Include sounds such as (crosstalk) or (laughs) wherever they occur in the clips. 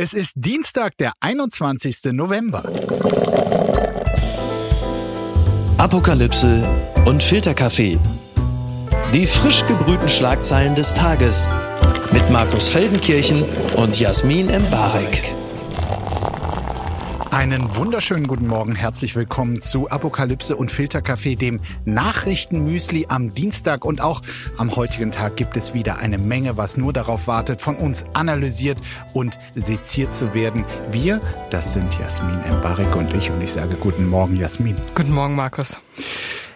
Es ist Dienstag, der 21. November. Apokalypse und Filterkaffee. Die frisch gebrühten Schlagzeilen des Tages mit Markus Feldenkirchen und Jasmin Embarek. Einen wunderschönen guten Morgen, herzlich willkommen zu Apokalypse und Filterkaffee, dem Nachrichtenmüsli am Dienstag und auch am heutigen Tag gibt es wieder eine Menge, was nur darauf wartet, von uns analysiert und seziert zu werden. Wir, das sind Jasmin Embarek und ich und ich sage guten Morgen, Jasmin. Guten Morgen, Markus.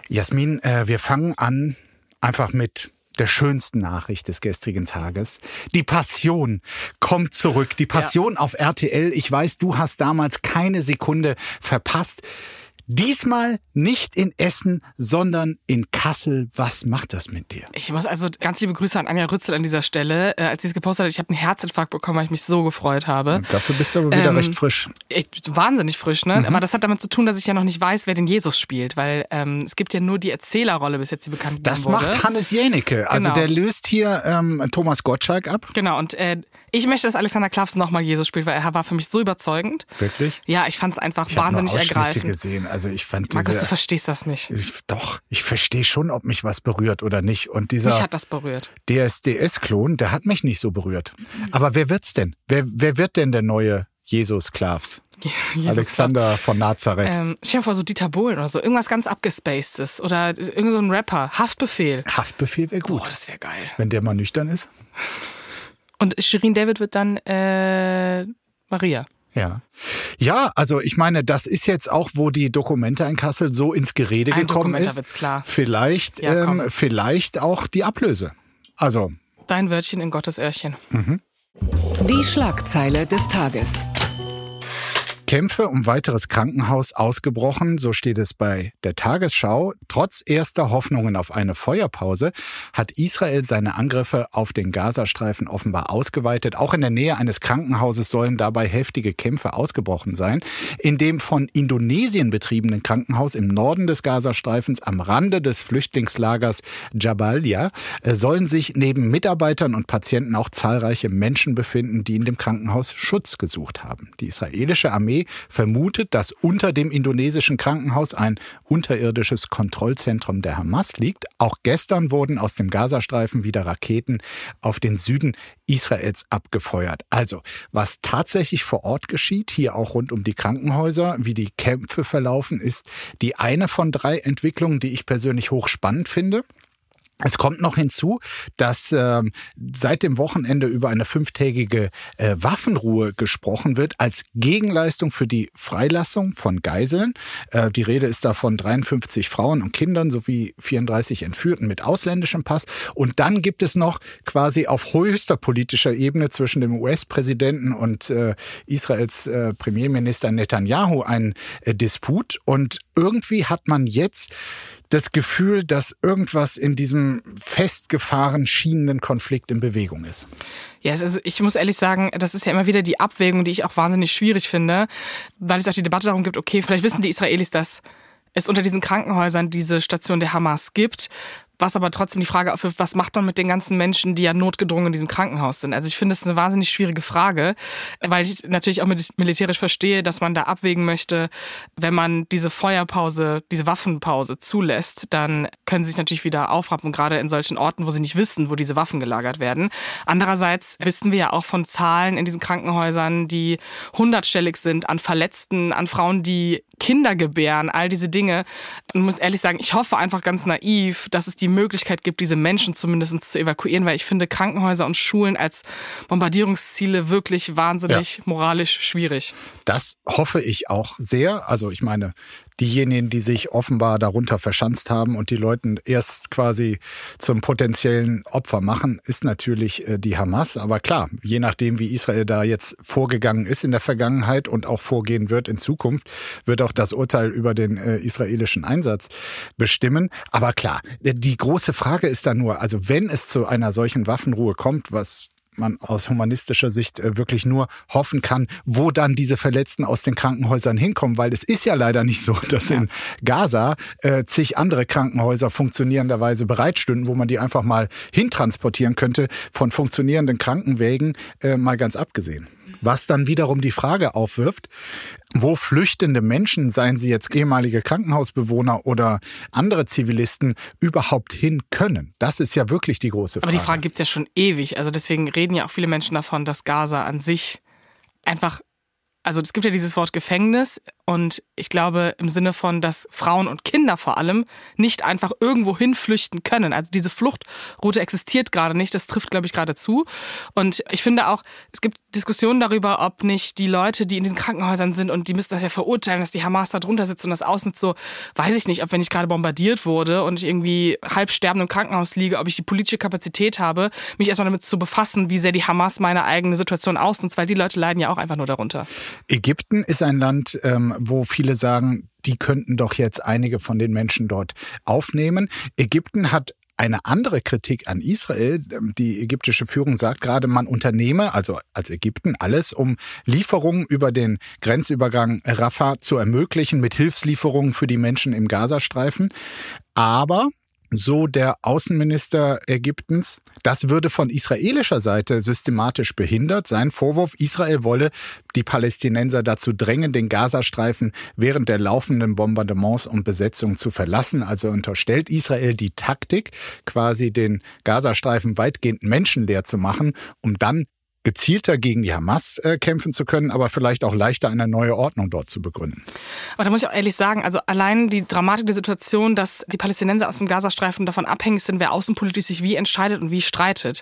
Jasmin, äh, wir fangen an einfach mit der schönsten Nachricht des gestrigen Tages. Die Passion kommt zurück. Die Passion ja. auf RTL. Ich weiß, du hast damals keine Sekunde verpasst. Diesmal nicht in Essen, sondern in Kassel. Was macht das mit dir? Ich muss also ganz liebe Grüße an Anja Rützel an dieser Stelle. Äh, als sie es gepostet hat, ich habe einen Herzinfarkt bekommen, weil ich mich so gefreut habe. Und dafür bist du aber wieder ähm, recht frisch. Ich, wahnsinnig frisch, ne? Mhm. Aber das hat damit zu tun, dass ich ja noch nicht weiß, wer den Jesus spielt, weil ähm, es gibt ja nur die Erzählerrolle bis jetzt, die bekannt Das wurde. macht Hannes Jänicke. Also genau. der löst hier ähm, Thomas Gottschalk ab. Genau, und äh, ich möchte, dass Alexander Klavs nochmal Jesus spielt, weil er war für mich so überzeugend. Wirklich? Ja, ich fand es einfach ich wahnsinnig ergreifend. gesehen. Also ich fand diese, Markus, du verstehst das nicht. Ich, doch, ich verstehe schon, ob mich was berührt oder nicht. Und dieser mich hat das berührt. DSDS-Klon, der hat mich nicht so berührt. Aber wer wird's denn? Wer, wer wird denn der neue Jesus Klavs? (laughs) Jesus Alexander Klavs. von Nazareth. Ähm, stell dir vor, so Dieter Bohlen oder so. Irgendwas ganz abgespacedes. Oder irgend so ein Rapper. Haftbefehl. Haftbefehl wäre gut. Boah, das wäre geil. Wenn der mal nüchtern ist. Und Shirin David wird dann äh, Maria. Ja. Ja, also ich meine, das ist jetzt auch, wo die Dokumente in Kassel so ins Gerede Ein gekommen ist. Wird's klar. Vielleicht, ja, ähm, vielleicht auch die Ablöse. Also. Dein Wörtchen in Gottes Öhrchen. Mhm. Die Schlagzeile des Tages. Kämpfe um weiteres Krankenhaus ausgebrochen, so steht es bei der Tagesschau. Trotz erster Hoffnungen auf eine Feuerpause hat Israel seine Angriffe auf den Gazastreifen offenbar ausgeweitet. Auch in der Nähe eines Krankenhauses sollen dabei heftige Kämpfe ausgebrochen sein. In dem von Indonesien betriebenen Krankenhaus im Norden des Gazastreifens am Rande des Flüchtlingslagers Jabalia äh, sollen sich neben Mitarbeitern und Patienten auch zahlreiche Menschen befinden, die in dem Krankenhaus Schutz gesucht haben. Die israelische Armee vermutet, dass unter dem indonesischen Krankenhaus ein unterirdisches Kontrollzentrum der Hamas liegt. Auch gestern wurden aus dem Gazastreifen wieder Raketen auf den Süden Israels abgefeuert. Also, was tatsächlich vor Ort geschieht, hier auch rund um die Krankenhäuser, wie die Kämpfe verlaufen, ist die eine von drei Entwicklungen, die ich persönlich hochspannend finde. Es kommt noch hinzu, dass äh, seit dem Wochenende über eine fünftägige äh, Waffenruhe gesprochen wird als Gegenleistung für die Freilassung von Geiseln. Äh, die Rede ist da von 53 Frauen und Kindern sowie 34 Entführten mit ausländischem Pass. Und dann gibt es noch quasi auf höchster politischer Ebene zwischen dem US-Präsidenten und äh, Israels äh, Premierminister Netanyahu einen äh, Disput. Und irgendwie hat man jetzt das Gefühl, dass irgendwas in diesem festgefahren schienenden Konflikt in Bewegung ist. Ja, also ich muss ehrlich sagen, das ist ja immer wieder die Abwägung, die ich auch wahnsinnig schwierig finde, weil es auch die Debatte darum gibt, okay, vielleicht wissen die Israelis, dass es unter diesen Krankenhäusern diese Station der Hamas gibt. Was aber trotzdem die Frage aufwirft, was macht man mit den ganzen Menschen, die ja notgedrungen in diesem Krankenhaus sind? Also ich finde, es eine wahnsinnig schwierige Frage, weil ich natürlich auch militärisch verstehe, dass man da abwägen möchte, wenn man diese Feuerpause, diese Waffenpause zulässt, dann können sie sich natürlich wieder aufrappen, gerade in solchen Orten, wo sie nicht wissen, wo diese Waffen gelagert werden. Andererseits wissen wir ja auch von Zahlen in diesen Krankenhäusern, die hundertstellig sind an Verletzten, an Frauen, die Kinder gebären, all diese Dinge. Und muss ehrlich sagen, ich hoffe einfach ganz naiv, dass es die Möglichkeit gibt, diese Menschen zumindest zu evakuieren, weil ich finde Krankenhäuser und Schulen als Bombardierungsziele wirklich wahnsinnig ja. moralisch schwierig. Das hoffe ich auch sehr. Also ich meine, diejenigen, die sich offenbar darunter verschanzt haben und die Leuten erst quasi zum potenziellen Opfer machen, ist natürlich äh, die Hamas. Aber klar, je nachdem, wie Israel da jetzt vorgegangen ist in der Vergangenheit und auch vorgehen wird in Zukunft, wird auch das Urteil über den äh, israelischen Einsatz bestimmen. Aber klar, die große Frage ist da nur, also wenn es zu einer solchen Waffenruhe kommt, was man aus humanistischer Sicht äh, wirklich nur hoffen kann, wo dann diese Verletzten aus den Krankenhäusern hinkommen, weil es ist ja leider nicht so, (laughs) dass ja. in Gaza äh, zig andere Krankenhäuser funktionierenderweise bereitstünden, wo man die einfach mal hintransportieren könnte, von funktionierenden Krankenwägen äh, mal ganz abgesehen. Was dann wiederum die Frage aufwirft, wo flüchtende Menschen, seien sie jetzt ehemalige Krankenhausbewohner oder andere Zivilisten, überhaupt hin können. Das ist ja wirklich die große Frage. Aber die Frage gibt's ja schon ewig. Also deswegen reden ja auch viele Menschen davon, dass Gaza an sich einfach also es gibt ja dieses Wort Gefängnis und ich glaube im Sinne von, dass Frauen und Kinder vor allem nicht einfach irgendwo hinflüchten können. Also diese Fluchtroute existiert gerade nicht. Das trifft, glaube ich, gerade zu. Und ich finde auch, es gibt Diskussionen darüber, ob nicht die Leute, die in diesen Krankenhäusern sind und die müssen das ja verurteilen, dass die Hamas da drunter sitzt und das ausnutzt, so weiß ich nicht, ob wenn ich gerade bombardiert wurde und ich irgendwie halb sterbend im Krankenhaus liege, ob ich die politische Kapazität habe, mich erstmal damit zu befassen, wie sehr die Hamas meine eigene Situation ausnutzt, weil die Leute leiden ja auch einfach nur darunter. Ägypten ist ein Land, ähm, wo viele sagen, die könnten doch jetzt einige von den Menschen dort aufnehmen. Ägypten hat eine andere Kritik an Israel. Ähm, die ägyptische Führung sagt gerade, man unternehme, also als Ägypten, alles, um Lieferungen über den Grenzübergang Rafah zu ermöglichen, mit Hilfslieferungen für die Menschen im Gazastreifen. Aber so der Außenminister Ägyptens. Das würde von israelischer Seite systematisch behindert. Sein Vorwurf, Israel wolle die Palästinenser dazu drängen, den Gazastreifen während der laufenden Bombardements und Besetzung zu verlassen. Also unterstellt Israel die Taktik, quasi den Gazastreifen weitgehend menschenleer zu machen, um dann gezielter gegen die Hamas äh, kämpfen zu können, aber vielleicht auch leichter eine neue Ordnung dort zu begründen. Aber da muss ich auch ehrlich sagen, also allein die Dramatik der Situation, dass die Palästinenser aus dem Gazastreifen davon abhängig sind, wer außenpolitisch sich wie entscheidet und wie streitet,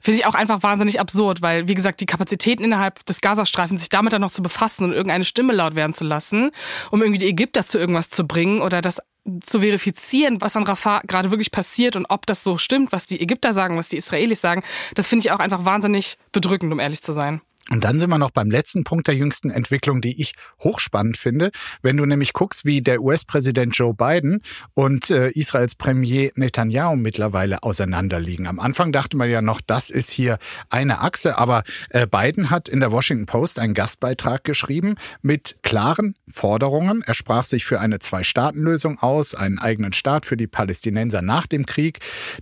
finde ich auch einfach wahnsinnig absurd, weil, wie gesagt, die Kapazitäten innerhalb des Gazastreifens, sich damit dann noch zu befassen und irgendeine Stimme laut werden zu lassen, um irgendwie die Ägypter zu irgendwas zu bringen oder das zu verifizieren, was an Rafah gerade wirklich passiert und ob das so stimmt, was die Ägypter sagen, was die Israelis sagen, das finde ich auch einfach wahnsinnig bedrückend, um ehrlich zu sein. Und dann sind wir noch beim letzten Punkt der jüngsten Entwicklung, die ich hochspannend finde. Wenn du nämlich guckst, wie der US-Präsident Joe Biden und äh, Israels Premier Netanyahu mittlerweile auseinanderliegen. Am Anfang dachte man ja noch, das ist hier eine Achse, aber äh, Biden hat in der Washington Post einen Gastbeitrag geschrieben mit klaren Forderungen. Er sprach sich für eine Zwei-Staaten-Lösung aus, einen eigenen Staat für die Palästinenser nach dem Krieg.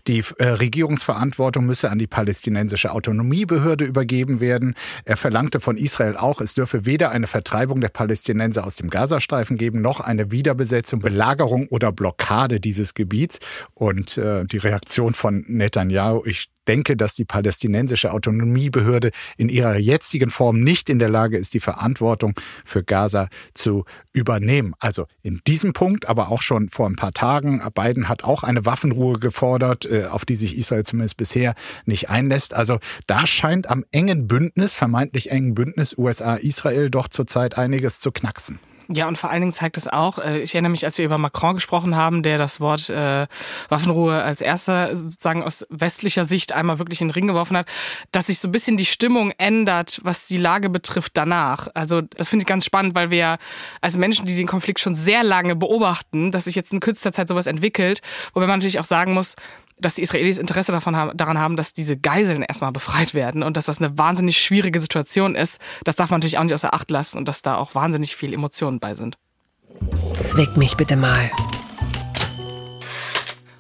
Die äh, Regierungsverantwortung müsse an die palästinensische Autonomiebehörde übergeben werden. Er er verlangte von Israel auch, es dürfe weder eine Vertreibung der Palästinenser aus dem Gazastreifen geben, noch eine Wiederbesetzung, Belagerung oder Blockade dieses Gebiets. Und äh, die Reaktion von Netanyahu, ich denke, dass die palästinensische Autonomiebehörde in ihrer jetzigen Form nicht in der Lage ist, die Verantwortung für Gaza zu übernehmen. Also in diesem Punkt, aber auch schon vor ein paar Tagen, Biden hat auch eine Waffenruhe gefordert, äh, auf die sich Israel zumindest bisher nicht einlässt. Also da scheint am engen Bündnis, vermeintlich engen Bündnis USA-Israel doch zurzeit einiges zu knacksen. Ja, und vor allen Dingen zeigt es auch, äh, ich erinnere mich, als wir über Macron gesprochen haben, der das Wort äh, Waffenruhe als erster sozusagen aus westlicher Sicht einmal wirklich in den Ring geworfen hat, dass sich so ein bisschen die Stimmung ändert, was die Lage betrifft danach. Also das finde ich ganz spannend, weil wir als Menschen, die den Konflikt schon sehr lange beobachten, dass sich jetzt in kürzester Zeit sowas entwickelt, wobei man natürlich auch sagen muss, dass die Israelis Interesse davon haben, daran haben, dass diese Geiseln erstmal befreit werden und dass das eine wahnsinnig schwierige Situation ist. Das darf man natürlich auch nicht außer Acht lassen und dass da auch wahnsinnig viel Emotionen bei sind. Zwick mich bitte mal.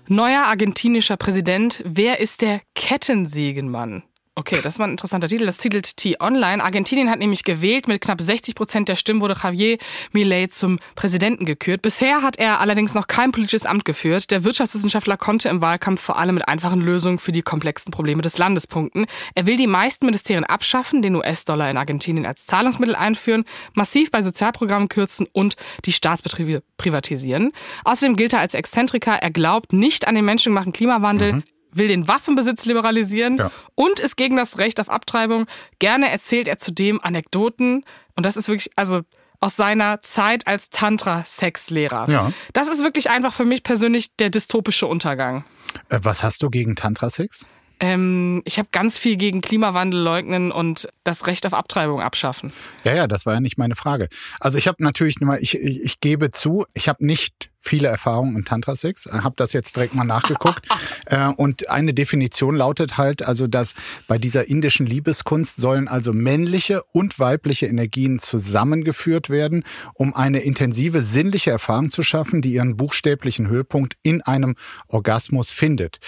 Neuer argentinischer Präsident. Wer ist der Kettensägenmann? Okay, das war ein interessanter Titel. Das titelt T-Online. Argentinien hat nämlich gewählt. Mit knapp 60 Prozent der Stimmen wurde Javier Milei zum Präsidenten gekürt. Bisher hat er allerdings noch kein politisches Amt geführt. Der Wirtschaftswissenschaftler konnte im Wahlkampf vor allem mit einfachen Lösungen für die komplexen Probleme des Landes punkten. Er will die meisten Ministerien abschaffen, den US-Dollar in Argentinien als Zahlungsmittel einführen, massiv bei Sozialprogrammen kürzen und die Staatsbetriebe privatisieren. Außerdem gilt er als Exzentriker. Er glaubt nicht an den menschengemachten Klimawandel. Mhm will den Waffenbesitz liberalisieren ja. und ist gegen das Recht auf Abtreibung. Gerne erzählt er zudem Anekdoten. Und das ist wirklich, also aus seiner Zeit als Tantra-Sexlehrer. Ja. Das ist wirklich einfach für mich persönlich der dystopische Untergang. Äh, was hast du gegen Tantra-Sex? Ähm, ich habe ganz viel gegen Klimawandel leugnen und das Recht auf Abtreibung abschaffen. Ja, ja, das war ja nicht meine Frage. Also ich habe natürlich, ich, ich, ich gebe zu, ich habe nicht viele Erfahrungen in Tantra-Sex. Habe das jetzt direkt mal nachgeguckt. (laughs) äh, und eine Definition lautet halt, also dass bei dieser indischen Liebeskunst sollen also männliche und weibliche Energien zusammengeführt werden, um eine intensive sinnliche Erfahrung zu schaffen, die ihren buchstäblichen Höhepunkt in einem Orgasmus findet.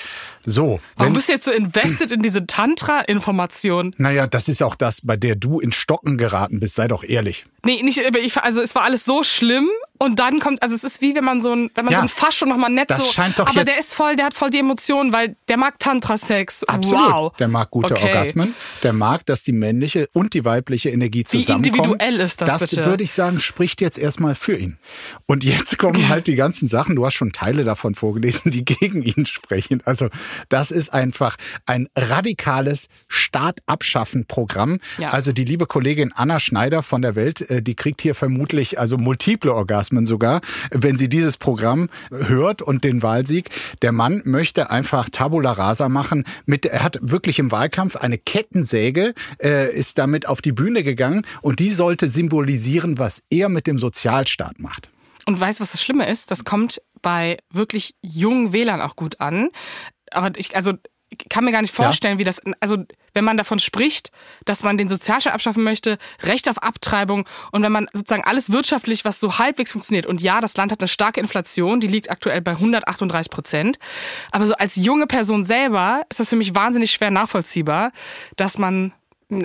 So. Warum bist du jetzt so invested in diese Tantra-Information? Naja, das ist auch das, bei der du in Stocken geraten bist, sei doch ehrlich. Nee, nicht, ich, also es war alles so schlimm und dann kommt, also es ist wie wenn man so ein, wenn man ja, so ein Fasch schon nochmal nett das so, scheint doch aber jetzt der ist voll, der hat voll die Emotionen, weil der mag Tantra-Sex. Absolut. Wow. Der mag gute Okay. Orgasmen. Der mag, dass die männliche und die weibliche Energie zusammenkommen. individuell ist das Das bitte? würde ich sagen, spricht jetzt erstmal für ihn. Und jetzt (laughs) kommen halt die ganzen Sachen. Du hast schon Teile davon vorgelesen, die (laughs) gegen ihn sprechen. Also das ist einfach ein radikales Start-Abschaffen-Programm. Ja. Also die liebe Kollegin Anna Schneider von der Welt, äh, die kriegt hier vermutlich also multiple Orgasmen sogar, wenn sie dieses Programm hört und den Wahlsieg. Der Mann möchte einfach Tabula Rasa machen. Mit, er hat wirklich im Wahlkampf eine Kettensäge, äh, ist damit auf die Bühne gegangen und die sollte symbolisieren, was er mit dem Sozialstaat macht. Und weißt du, was das Schlimme ist? Das kommt bei wirklich jungen Wählern auch gut an. Aber ich, also, kann mir gar nicht vorstellen, wie das, also, wenn man davon spricht, dass man den Sozialstaat abschaffen möchte, Recht auf Abtreibung und wenn man sozusagen alles wirtschaftlich, was so halbwegs funktioniert. Und ja, das Land hat eine starke Inflation, die liegt aktuell bei 138 Prozent. Aber so als junge Person selber ist das für mich wahnsinnig schwer nachvollziehbar, dass man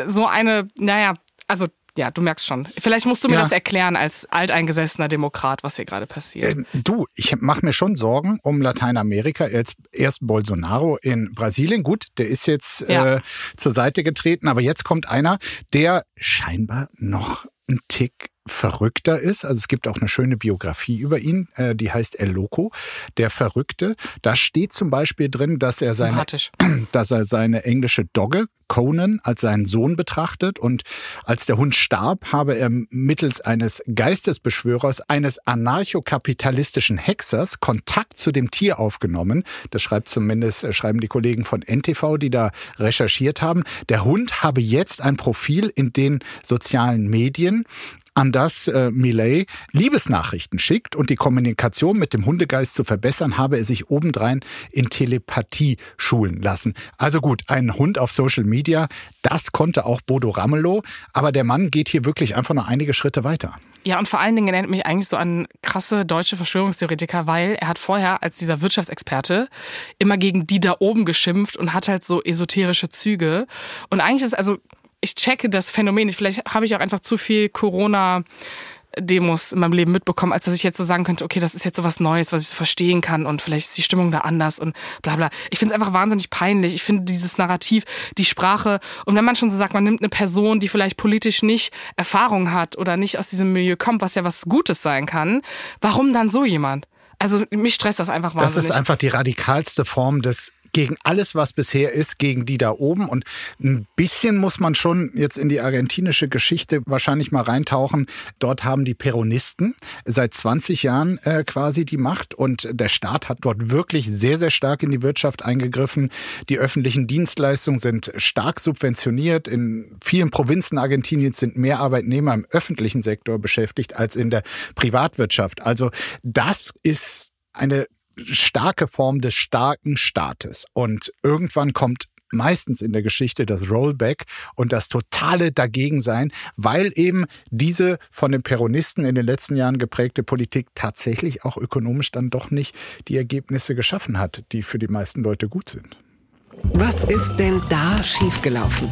so eine, naja, also ja, du merkst schon. Vielleicht musst du mir Ja. das erklären als alteingesessener Demokrat, was hier gerade passiert. Ähm, du, ich mache mir schon Sorgen um Lateinamerika. Jetzt erst Bolsonaro in Brasilien. Gut, der ist jetzt Ja. äh, zur Seite getreten, aber jetzt kommt einer, der scheinbar noch ein Tick verrückter ist. Also es gibt auch eine schöne Biografie über ihn, äh, die heißt El Loco, der Verrückte. Da steht zum Beispiel drin, dass er seine, (clears throat) dass er seine englische Dogge Conan als seinen Sohn betrachtet und als der Hund starb, habe er mittels eines Geistesbeschwörers, eines anarchokapitalistischen Hexers Kontakt zu dem Tier aufgenommen. Das schreibt zumindest, äh, schreiben die Kollegen von NTV, die da recherchiert haben. Der Hund habe jetzt ein Profil in den sozialen Medien, an das äh, Millet Liebesnachrichten schickt und die Kommunikation mit dem Hundegeist zu verbessern, habe er sich obendrein in Telepathie schulen lassen. Also gut, ein Hund auf Social Media, das konnte auch Bodo Ramelow, aber der Mann geht hier wirklich einfach noch einige Schritte weiter. Ja, und vor allen Dingen erinnert mich eigentlich so an krasse deutsche Verschwörungstheoretiker, weil er hat vorher als dieser Wirtschaftsexperte immer gegen die da oben geschimpft und hat halt so esoterische Züge. Und eigentlich ist also, ich checke das Phänomen. Vielleicht habe ich auch einfach zu viel Corona. Demos in meinem Leben mitbekommen, als dass ich jetzt so sagen könnte, okay, das ist jetzt so was Neues, was ich so verstehen kann und vielleicht ist die Stimmung da anders und bla bla. Ich finde es einfach wahnsinnig peinlich. Ich finde dieses Narrativ, die Sprache und wenn man schon so sagt, man nimmt eine Person, die vielleicht politisch nicht Erfahrung hat oder nicht aus diesem Milieu kommt, was ja was Gutes sein kann, warum dann so jemand? Also mich stresst das einfach Das wahnsinnig. ist einfach die radikalste Form des gegen alles, was bisher ist, gegen die da oben. Und ein bisschen muss man schon jetzt in die argentinische Geschichte wahrscheinlich mal reintauchen. Dort haben die Peronisten seit 20 Jahren äh, quasi die Macht und der Staat hat dort wirklich sehr, sehr stark in die Wirtschaft eingegriffen. Die öffentlichen Dienstleistungen sind stark subventioniert. In vielen Provinzen Argentiniens sind mehr Arbeitnehmer im öffentlichen Sektor beschäftigt als in der Privatwirtschaft. Also das ist eine starke Form des starken Staates. Und irgendwann kommt meistens in der Geschichte das Rollback und das totale Dagegensein, weil eben diese von den Peronisten in den letzten Jahren geprägte Politik tatsächlich auch ökonomisch dann doch nicht die Ergebnisse geschaffen hat, die für die meisten Leute gut sind. Was ist denn da schiefgelaufen?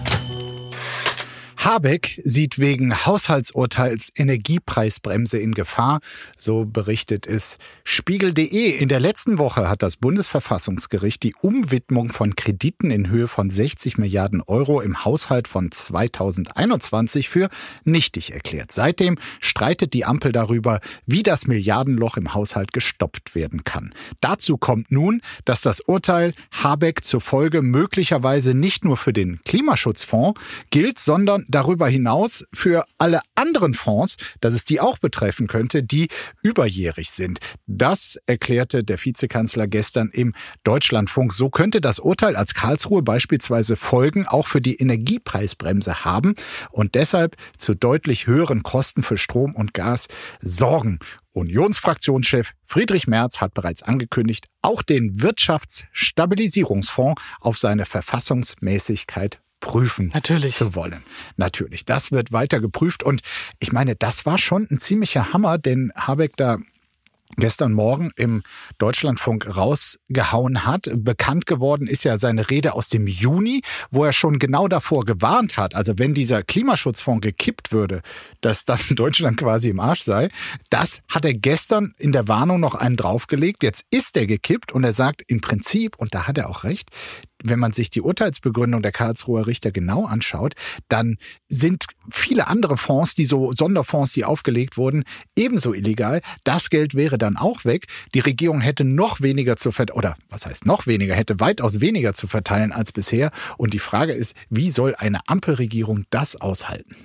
Habeck sieht wegen Haushaltsurteils Energiepreisbremse in Gefahr, so berichtet es Spiegel.de. In der letzten Woche hat das Bundesverfassungsgericht die Umwidmung von Krediten in Höhe von 60 Milliarden Euro im Haushalt von 2021 für nichtig erklärt. Seitdem streitet die Ampel darüber, wie das Milliardenloch im Haushalt gestopft werden kann. Dazu kommt nun, dass das Urteil Habeck zufolge möglicherweise nicht nur für den Klimaschutzfonds gilt, sondern darüber hinaus für alle anderen Fonds, dass es die auch betreffen könnte, die überjährig sind. Das erklärte der Vizekanzler gestern im Deutschlandfunk. So könnte das Urteil als Karlsruhe beispielsweise Folgen auch für die Energiepreisbremse haben und deshalb zu deutlich höheren Kosten für Strom und Gas sorgen. Unionsfraktionschef Friedrich Merz hat bereits angekündigt, auch den Wirtschaftsstabilisierungsfonds auf seine Verfassungsmäßigkeit prüfen Natürlich. zu wollen. Natürlich, das wird weiter geprüft und ich meine, das war schon ein ziemlicher Hammer, denn Habeck da gestern Morgen im Deutschlandfunk rausgehauen hat. Bekannt geworden ist ja seine Rede aus dem Juni, wo er schon genau davor gewarnt hat, also wenn dieser Klimaschutzfonds gekippt würde, dass dann (laughs) Deutschland quasi im Arsch sei. Das hat er gestern in der Warnung noch einen draufgelegt. Jetzt ist er gekippt und er sagt im Prinzip, und da hat er auch recht, wenn man sich die Urteilsbegründung der Karlsruher Richter genau anschaut, dann sind viele andere Fonds, die so Sonderfonds, die aufgelegt wurden, ebenso illegal. Das Geld wäre dann auch weg. Die Regierung hätte noch weniger zu verteilen, oder was heißt noch weniger, hätte weitaus weniger zu verteilen als bisher. Und die Frage ist, wie soll eine Ampelregierung das aushalten?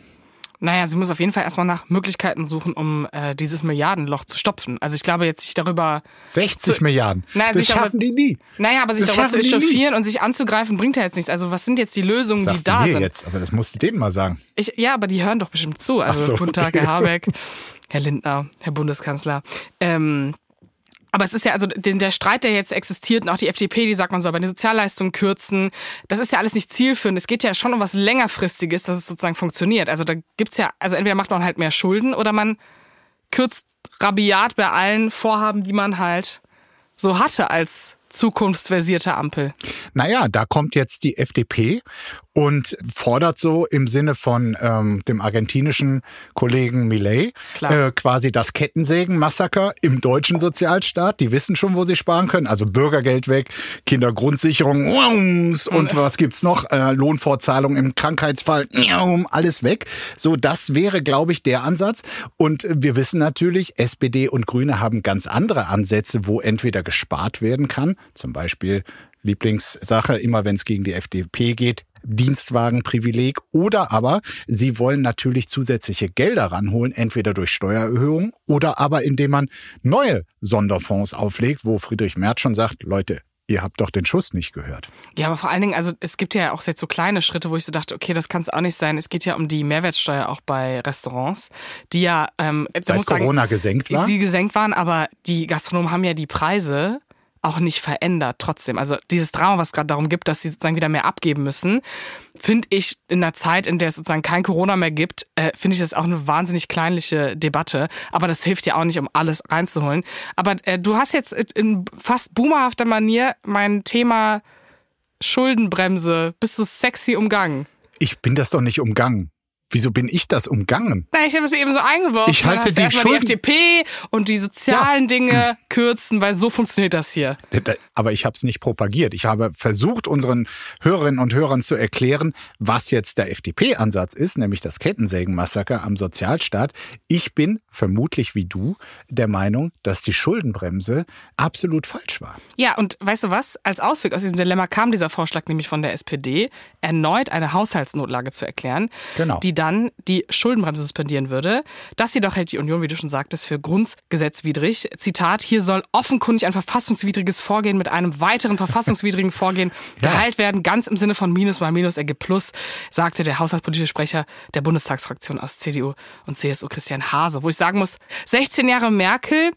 Naja, sie muss auf jeden Fall erstmal nach Möglichkeiten suchen, um äh, dieses Milliardenloch zu stopfen. Also ich glaube jetzt sich darüber... 60 Milliarden. Naja, das sich darüber- schaffen die nie. Naja, aber sich Das darüber zu schaffen echauffieren und sich anzugreifen, bringt ja jetzt nichts. Also was sind jetzt die Lösungen, Sagst die da sind? jetzt, aber das musst du denen mal sagen. Ich, ja, aber die hören doch bestimmt zu. Also so, guten Tag, okay. Herr Habeck, (laughs) Herr Lindner, Herr Bundeskanzler. Ähm, aber es ist ja, also der Streit, der jetzt existiert, und auch die FDP, die sagt, man soll bei den Sozialleistungen kürzen, das ist ja alles nicht zielführend. Es geht ja schon um was längerfristiges, dass es sozusagen funktioniert. Also da gibt's ja, also entweder macht man halt mehr Schulden oder man kürzt rabiat bei allen Vorhaben, die man halt so hatte als zukunftsversierte Ampel. Naja, da kommt jetzt die FDP und fordert so im Sinne von ähm, dem argentinischen Kollegen Millet äh, quasi das Kettensägen-Massaker im deutschen Sozialstaat. Die wissen schon, wo sie sparen können. Also Bürgergeld weg, Kindergrundsicherung ums, und was gibt's noch? Äh, Lohnfortzahlung im Krankheitsfall, alles weg. So, das wäre, glaube ich, der Ansatz. Und wir wissen natürlich, SPD und Grüne haben ganz andere Ansätze, wo entweder gespart werden kann, zum Beispiel Lieblingssache, immer wenn es gegen die FDP geht, Dienstwagenprivileg oder aber sie wollen natürlich zusätzliche Gelder ranholen, entweder durch Steuererhöhungen oder aber indem man neue Sonderfonds auflegt, wo Friedrich Merz schon sagt, Leute, ihr habt doch den Schuss nicht gehört. Ja, aber vor allen Dingen, also es gibt ja auch jetzt so kleine Schritte, wo ich so dachte, okay, das kann es auch nicht sein. Es geht ja um die Mehrwertsteuer auch bei Restaurants, die ja ähm, Seit muss sagen, Corona gesenkt war. die gesenkt waren, aber die Gastronomen haben ja die Preise auch nicht verändert trotzdem. Also dieses Drama, was gerade darum gibt, dass sie sozusagen wieder mehr abgeben müssen, finde ich in einer Zeit, in der es sozusagen kein Corona mehr gibt, äh, finde ich das auch eine wahnsinnig kleinliche Debatte. Aber das hilft ja auch nicht, um alles reinzuholen. Aber äh, du hast jetzt in fast boomerhafter Manier mein Thema Schuldenbremse. Bist du sexy umgangen? Ich bin das doch nicht umgangen. Wieso bin ich das umgangen? Nein, ich habe es eben so eingeworfen. Ich halte die erstmal die FDP und die sozialen Dinge (clears throat) kürzen, weil so funktioniert das hier. Aber ich habe es nicht propagiert. Ich habe versucht, unseren Hörerinnen und Hörern zu erklären, was jetzt der FDP-Ansatz ist, nämlich das Kettensägenmassaker am Sozialstaat. Ich bin vermutlich wie du der Meinung, dass die Schuldenbremse absolut falsch war. Ja, und weißt du was? Als Ausweg aus diesem Dilemma kam dieser Vorschlag nämlich von der SPD, erneut eine Haushaltsnotlage zu erklären, Genau. die dann die Schuldenbremse suspendieren würde. Das jedoch hält die Union, wie du schon sagtest, für grundgesetzwidrig. Zitat, hier soll offenkundig ein verfassungswidriges Vorgehen mit einem weiteren verfassungswidrigen (laughs) Vorgehen Ja. geheilt werden, ganz im Sinne von Minus mal Minus ergibt Plus, sagte der haushaltspolitische Sprecher der Bundestagsfraktion aus CDU und CSU, Christian Hase. Wo ich sagen muss, 16 Jahre Merkel,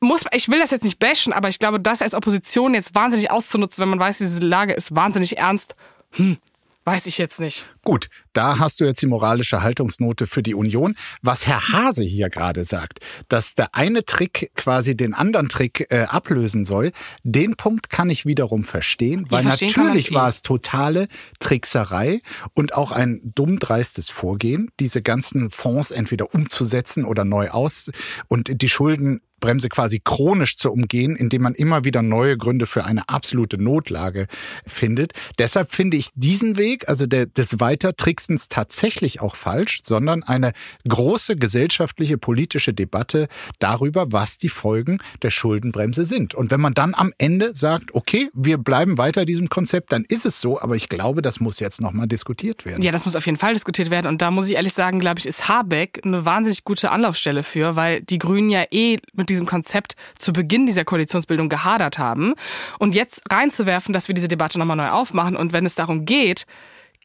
muss, ich will das jetzt nicht bashen, aber ich glaube, das als Opposition jetzt wahnsinnig auszunutzen, wenn man weiß, diese Lage ist wahnsinnig ernst, hm, weiß ich jetzt nicht. Gut, da hast du jetzt die moralische Haltungsnote für die Union. Was Herr Hase hier gerade sagt, dass der eine Trick quasi den anderen Trick äh, ablösen soll, den Punkt kann ich wiederum verstehen, weil verstehen natürlich viel. war es totale Trickserei und auch ein dumm dreistes Vorgehen, diese ganzen Fonds entweder umzusetzen oder neu aus und die Schulden Bremse quasi chronisch zu umgehen, indem man immer wieder neue Gründe für eine absolute Notlage findet. Deshalb finde ich diesen Weg, also der, des Weitertricksens, tatsächlich auch falsch, sondern eine große gesellschaftliche, politische Debatte darüber, was die Folgen der Schuldenbremse sind. Und wenn man dann am Ende sagt, okay, wir bleiben weiter diesem Konzept, dann ist es so, aber ich glaube, das muss jetzt nochmal diskutiert werden. Ja, das muss auf jeden Fall diskutiert werden. Und da muss ich ehrlich sagen, glaube ich, ist Habeck eine wahnsinnig gute Anlaufstelle für, weil die Grünen ja eh mit diesem Konzept zu Beginn dieser Koalitionsbildung gehadert haben. Und jetzt reinzuwerfen, dass wir diese Debatte nochmal neu aufmachen und wenn es darum geht,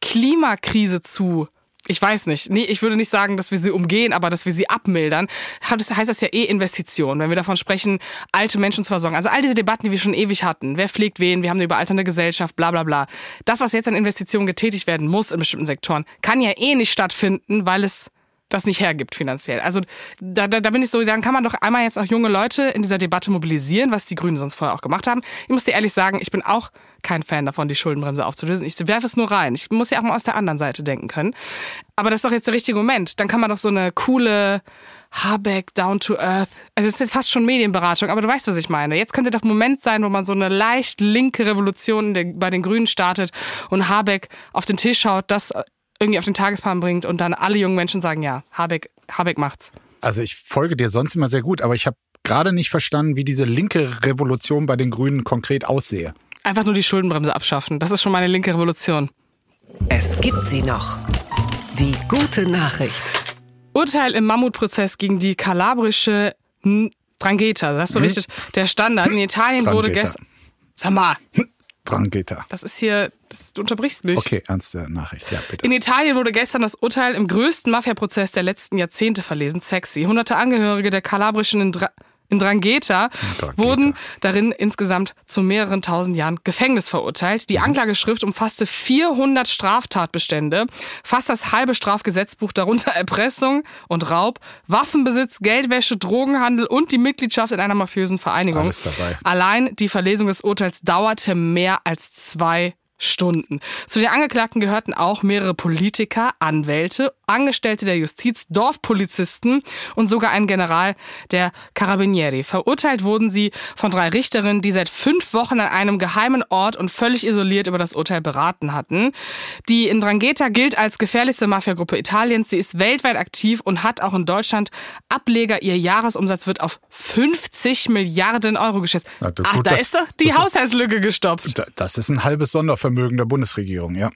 Klimakrise zu ich weiß nicht. Nee, ich würde nicht sagen, dass wir sie umgehen, aber dass wir sie abmildern. Das heißt das ja eh Investition, wenn wir davon sprechen, alte Menschen zu versorgen. Also all diese Debatten, die wir schon ewig hatten. Wer pflegt wen? Wir haben eine überalternde Gesellschaft, bla bla bla. Das, was jetzt an Investitionen getätigt werden muss in bestimmten Sektoren, kann ja eh nicht stattfinden, weil es das nicht hergibt finanziell. Also da, da, da bin ich so, dann kann man doch einmal jetzt auch junge Leute in dieser Debatte mobilisieren, was die Grünen sonst vorher auch gemacht haben. Ich muss dir ehrlich sagen, ich bin auch kein Fan davon, die Schuldenbremse aufzulösen. Ich werfe es nur rein. Ich muss ja auch mal aus der anderen Seite denken können. Aber das ist doch jetzt der richtige Moment. Dann kann man doch so eine coole Habeck, down to earth. Also es ist jetzt fast schon Medienberatung, aber du weißt, was ich meine. Jetzt könnte doch Moment sein, wo man so eine leicht linke Revolution bei den Grünen startet und Habeck auf den Tisch schaut, das irgendwie auf den Tagesplan bringt und dann alle jungen Menschen sagen, ja, Habeck, Habeck macht's. Also ich folge dir sonst immer sehr gut, aber ich habe gerade nicht verstanden, wie diese linke Revolution bei den Grünen konkret aussehe. Einfach nur die Schuldenbremse abschaffen. Das ist schon meine linke Revolution. Es gibt sie noch. Die gute Nachricht. Urteil im Mammutprozess gegen die kalabrische Drangheta. Das berichtet hm? der Standard. In Italien wurde gestern. Sag mal. Drangheta. Das ist hier, das, du unterbrichst mich. Okay, ernste Nachricht, ja bitte. In Italien wurde gestern das Urteil im größten Mafiaprozess der letzten Jahrzehnte verlesen, sexy. Hunderte Angehörige der kalabrischen Dra in Drangheta, wurden darin insgesamt zu mehreren tausend Jahren Gefängnis verurteilt. Die mhm. Anklageschrift umfasste 400 Straftatbestände, fast das halbe Strafgesetzbuch, darunter Erpressung und Raub, Waffenbesitz, Geldwäsche, Drogenhandel und die Mitgliedschaft in einer mafiösen Vereinigung. Alles dabei. Allein die Verlesung des Urteils dauerte mehr als zwei Stunden. Zu den Angeklagten gehörten auch mehrere Politiker, Anwälte, Angestellte der Justiz, Dorfpolizisten und sogar ein General der Carabinieri. Verurteilt wurden sie von drei Richterinnen, die seit fünf Wochen an einem geheimen Ort und völlig isoliert über das Urteil beraten hatten. Die Indrangheta gilt als gefährlichste Mafiagruppe Italiens. Sie ist weltweit aktiv und hat auch in Deutschland Ableger. Ihr Jahresumsatz wird auf 50 Milliarden Euro geschätzt. Na, Ach, gut, da das, ist doch die Haushaltslücke gestopft. Das ist ein halbes Sondervermögen der Bundesregierung, ja.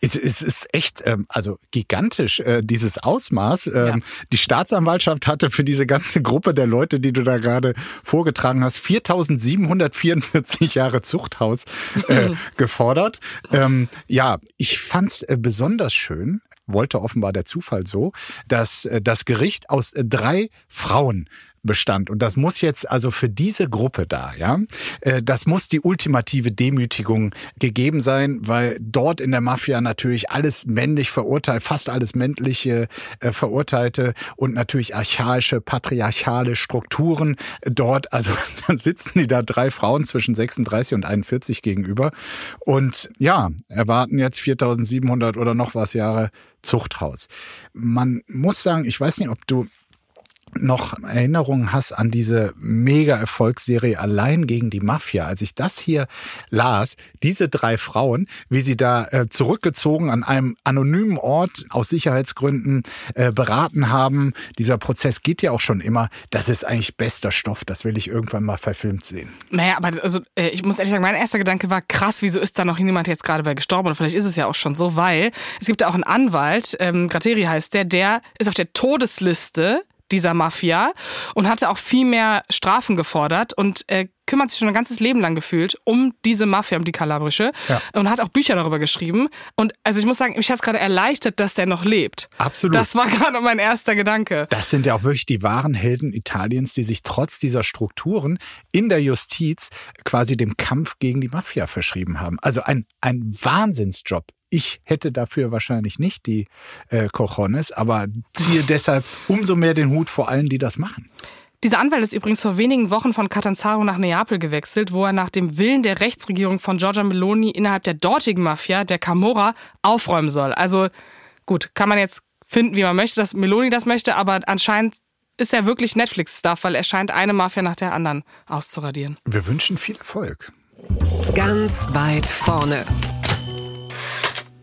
Es, es ist echt, ähm, also gigantisch äh, dieses Ausmaß. Ähm, ja. Die Staatsanwaltschaft hatte für diese ganze Gruppe der Leute, die du da gerade vorgetragen hast, 4744 Jahre Zuchthaus äh, gefordert. Ähm, ja, ich fand's äh, besonders schön, wollte offenbar der Zufall so, dass äh, das Gericht aus äh, drei Frauen bestand. Und das muss jetzt also für diese Gruppe da, ja, äh, das muss die ultimative Demütigung gegeben sein, weil dort in der Mafia natürlich alles männlich verurteilt, fast alles männliche äh, Verurteilte und natürlich archaische, patriarchale Strukturen dort. Also (laughs) dann sitzen die da drei Frauen zwischen 36 und 41 gegenüber und ja, erwarten jetzt 4700 oder noch was Jahre Zuchthaus. Man muss sagen, ich weiß nicht, ob du noch Erinnerungen hast an diese mega Erfolgsserie Allein gegen die Mafia. Als ich das hier las, diese drei Frauen, wie sie da äh, zurückgezogen an einem anonymen Ort aus Sicherheitsgründen äh, beraten haben. Dieser Prozess geht ja auch schon immer. Das ist eigentlich bester Stoff. Das will ich irgendwann mal verfilmt sehen. Naja, aber also, äh, ich muss ehrlich sagen, mein erster Gedanke war krass, wieso ist da noch jemand jetzt gerade bei gestorben? Oder vielleicht ist es ja auch schon so, weil es gibt ja auch einen Anwalt, ähm, Grateri heißt der, der ist auf der Todesliste dieser Mafia und hatte auch viel mehr Strafen gefordert und äh, kümmert sich schon ein ganzes Leben lang gefühlt um diese Mafia, um die kalabrische ja. und hat auch Bücher darüber geschrieben. Und also ich muss sagen, mich hat es gerade erleichtert, dass der noch lebt. Absolut. Das war (laughs) gerade mein erster Gedanke. Das sind ja auch wirklich die wahren Helden Italiens, die sich trotz dieser Strukturen in der Justiz quasi dem Kampf gegen die Mafia verschrieben haben. Also ein, ein Wahnsinnsjob. Ich hätte dafür wahrscheinlich nicht die äh, Cojones, aber ziehe deshalb umso mehr den Hut vor allen, die das machen. Dieser Anwalt ist übrigens vor wenigen Wochen von Catanzaro nach Neapel gewechselt, wo er nach dem Willen der Rechtsregierung von Giorgia Meloni innerhalb der dortigen Mafia, der Camorra, aufräumen soll. Also gut, kann man jetzt finden, wie man möchte, dass Meloni das möchte, aber anscheinend ist er wirklich Netflix-Stuff, weil er scheint eine Mafia nach der anderen auszuradieren. Wir wünschen viel Erfolg. Ganz weit vorne.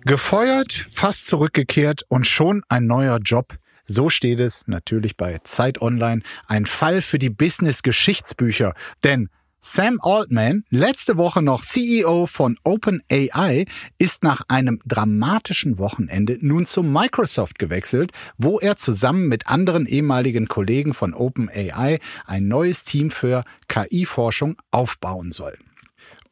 Gefeuert, fast zurückgekehrt und schon ein neuer Job so steht es natürlich bei Zeit Online. Ein Fall für die Business-Geschichtsbücher. Denn Sam Altman, letzte Woche noch CEO von OpenAI, ist nach einem dramatischen Wochenende nun zu Microsoft gewechselt, wo er zusammen mit anderen ehemaligen Kollegen von OpenAI ein neues Team für KI-Forschung aufbauen soll.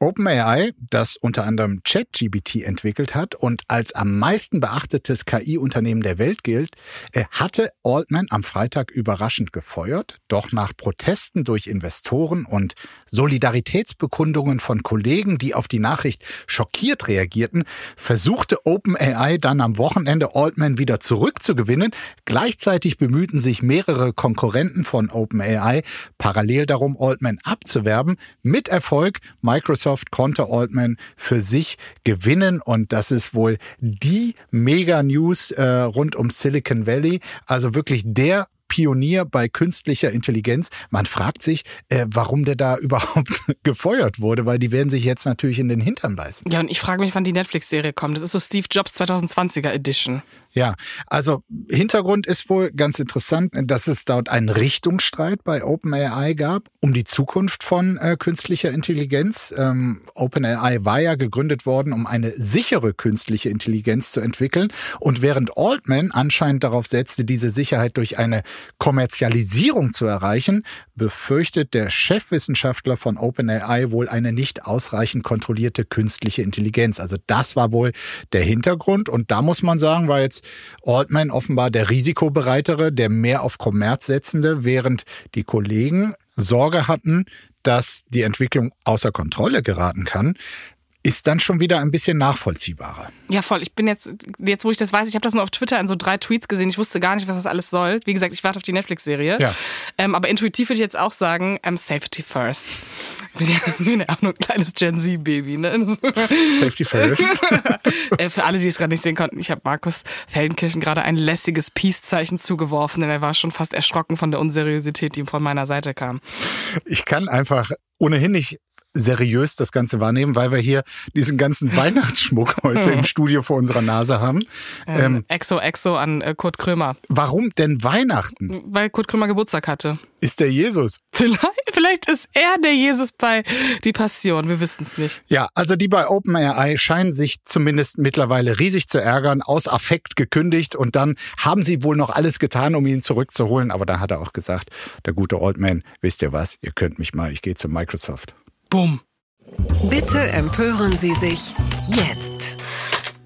OpenAI, das unter anderem ChatGBT entwickelt hat und als am meisten beachtetes KI-Unternehmen der Welt gilt, äh, hatte Altman am Freitag überraschend gefeuert. Doch nach Protesten durch Investoren und Solidaritätsbekundungen von Kollegen, die auf die Nachricht schockiert reagierten, versuchte OpenAI dann am Wochenende Altman wieder zurückzugewinnen. Gleichzeitig bemühten sich mehrere Konkurrenten von OpenAI parallel darum, Altman abzuwerben. Mit Erfolg. Microsoft Microsoft konnte Altman für sich gewinnen und das ist wohl die Mega-News äh, rund um Silicon Valley. Also wirklich der Pionier bei künstlicher Intelligenz. Man fragt sich, äh, warum der da (laughs) überhaupt gefeuert wurde, weil die werden sich jetzt natürlich in den Hintern beißen. Ja, und ich frage mich, wann die Netflix-Serie kommt. Das ist so Steve Jobs 2020er Edition. Ja, also Hintergrund ist wohl ganz interessant, dass es dort einen Richtungsstreit bei OpenAI gab um die Zukunft von äh, künstlicher Intelligenz. Ähm, OpenAI war ja gegründet worden, um eine sichere künstliche Intelligenz zu entwickeln. Und während Altman anscheinend darauf setzte, diese Sicherheit durch eine Kommerzialisierung zu erreichen, befürchtet der Chefwissenschaftler von OpenAI wohl eine nicht ausreichend kontrollierte künstliche Intelligenz. Also das war wohl der Hintergrund. Und da muss man sagen, war jetzt Altman offenbar der risikobereitere, der mehr auf Kommerz setzende, während die Kollegen Sorge hatten, dass die Entwicklung außer Kontrolle geraten kann ist dann schon wieder ein bisschen nachvollziehbarer. Ja, voll. Ich bin jetzt, jetzt wo ich das weiß, ich habe das nur auf Twitter in so drei Tweets gesehen. Ich wusste gar nicht, was das alles soll. Wie gesagt, ich warte auf die Netflix-Serie. Ja. Ähm, aber intuitiv würde ich jetzt auch sagen, ähm, Safety First. Ich (laughs) bin ja auch nur ein kleines Gen Z-Baby. Ne? Safety First. (laughs) Äh, für alle, die es gerade nicht sehen konnten, ich habe Markus Feldenkirchen gerade ein lässiges Peace-Zeichen zugeworfen, denn er war schon fast erschrocken von der Unseriosität, die ihm von meiner Seite kam. Ich kann einfach ohnehin nicht seriös das Ganze wahrnehmen, weil wir hier diesen ganzen (laughs) Weihnachtsschmuck heute im Studio vor unserer Nase haben. Ähm, ähm, Exo Exo an äh, Kurt Krömer. Warum denn Weihnachten? Weil Kurt Krömer Geburtstag hatte. Ist der Jesus? Vielleicht, vielleicht ist er der Jesus bei Die Passion, wir wissen es nicht. Ja, also die bei OpenAI scheinen sich zumindest mittlerweile riesig zu ärgern, aus Affekt gekündigt und dann haben sie wohl noch alles getan, um ihn zurückzuholen, aber da hat er auch gesagt, der gute Oldman, wisst ihr was, ihr könnt mich mal, ich gehe zu Microsoft. Bumm. Bitte empören Sie sich jetzt.